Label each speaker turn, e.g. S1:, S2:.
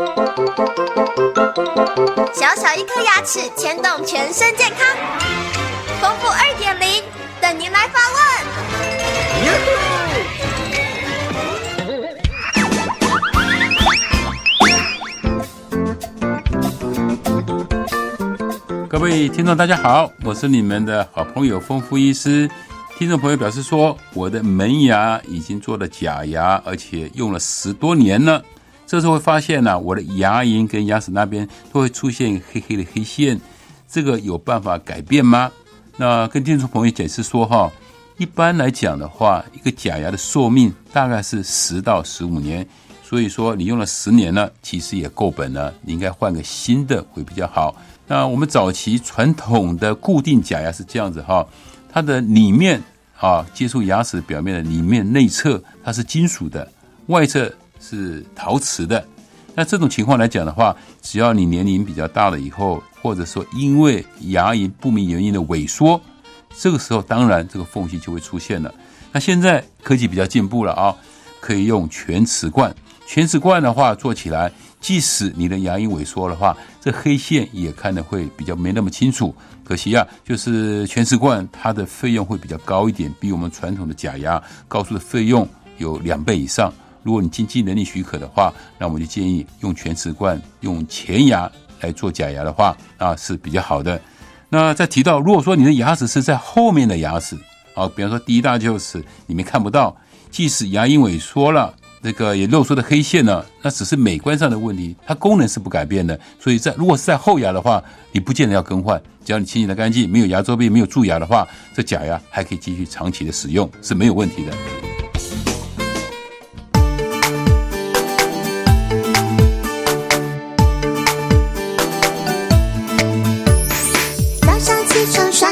S1: 小小一颗牙齿牵动全身健康，丰富二点零等您来发
S2: 问。各位听众，大家好，我是你们的好朋友丰富医师。听众朋友表示说，我的门牙已经做了假牙，而且用了十多年了。这时候会发现呢，我的牙龈跟牙齿那边都会出现黑黑的黑线，这个有办法改变吗？那跟听众朋友解释说哈，一般来讲的话，一个假牙的寿命大概是十到十五年，所以说你用了十年了，其实也够本了，你应该换个新的会比较好。那我们早期传统的固定假牙是这样子哈，它的里面啊接触牙齿表面的里面内侧它是金属的，外侧。是陶瓷的，那这种情况来讲的话，只要你年龄比较大了以后，或者说因为牙龈不明原因的萎缩，这个时候当然这个缝隙就会出现了。那现在科技比较进步了啊，可以用全瓷冠。全瓷冠的话做起来，即使你的牙龈萎缩的话，这黑线也看得会比较没那么清楚。可惜啊，就是全瓷冠它的费用会比较高一点，比我们传统的假牙高出的费用有两倍以上。如果你经济能力许可的话，那我们就建议用全瓷冠、用前牙来做假牙的话，啊是比较好的。那再提到，如果说你的牙齿是在后面的牙齿，啊，比方说第一大臼齿里面看不到，即使牙龈萎缩了，这个也露出的黑线呢，那只是美观上的问题，它功能是不改变的。所以在如果是在后牙的话，你不见得要更换，只要你清洗的干净，没有牙周病，没有蛀牙的话，这假牙还可以继续长期的使用，是没有问题的。